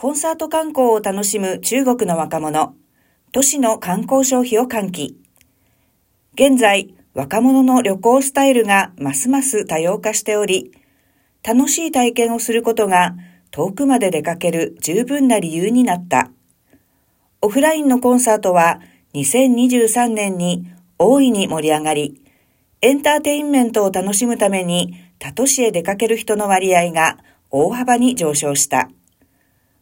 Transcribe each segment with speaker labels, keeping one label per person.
Speaker 1: コンサート観光を楽しむ中国の若者、都市の観光消費を喚起。現在、若者の旅行スタイルがますます多様化しており、楽しい体験をすることが遠くまで出かける十分な理由になった。オフラインのコンサートは2023年に大いに盛り上がり、エンターテインメントを楽しむために他都市へ出かける人の割合が大幅に上昇した。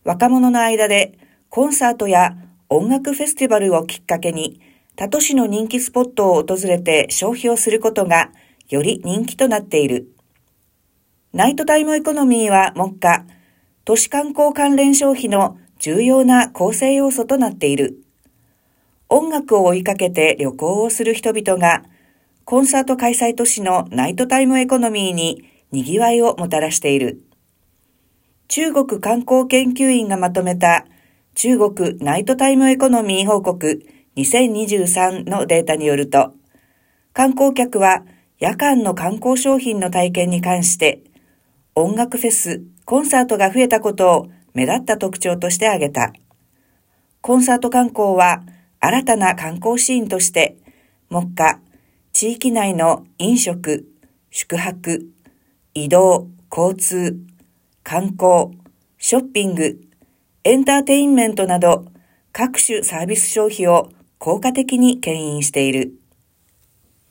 Speaker 1: 若者の間でコンサートや音楽フェスティバルをきっかけに他都市の人気スポットを訪れて消費をすることがより人気となっている。ナイトタイムエコノミーは目下、都市観光関連消費の重要な構成要素となっている。音楽を追いかけて旅行をする人々が、コンサート開催都市のナイトタイムエコノミーに賑わいをもたらしている。中国観光研究院がまとめた中国ナイトタイムエコノミー報告2023のデータによると、観光客は夜間の観光商品の体験に関して音楽フェス、コンサートが増えたことを目立った特徴として挙げた。コンサート観光は新たな観光シーンとして、目下、地域内の飲食、宿泊、移動、交通、観光、ショッピング、エンターテインメントなど各種サービス消費を効果的に牽引している。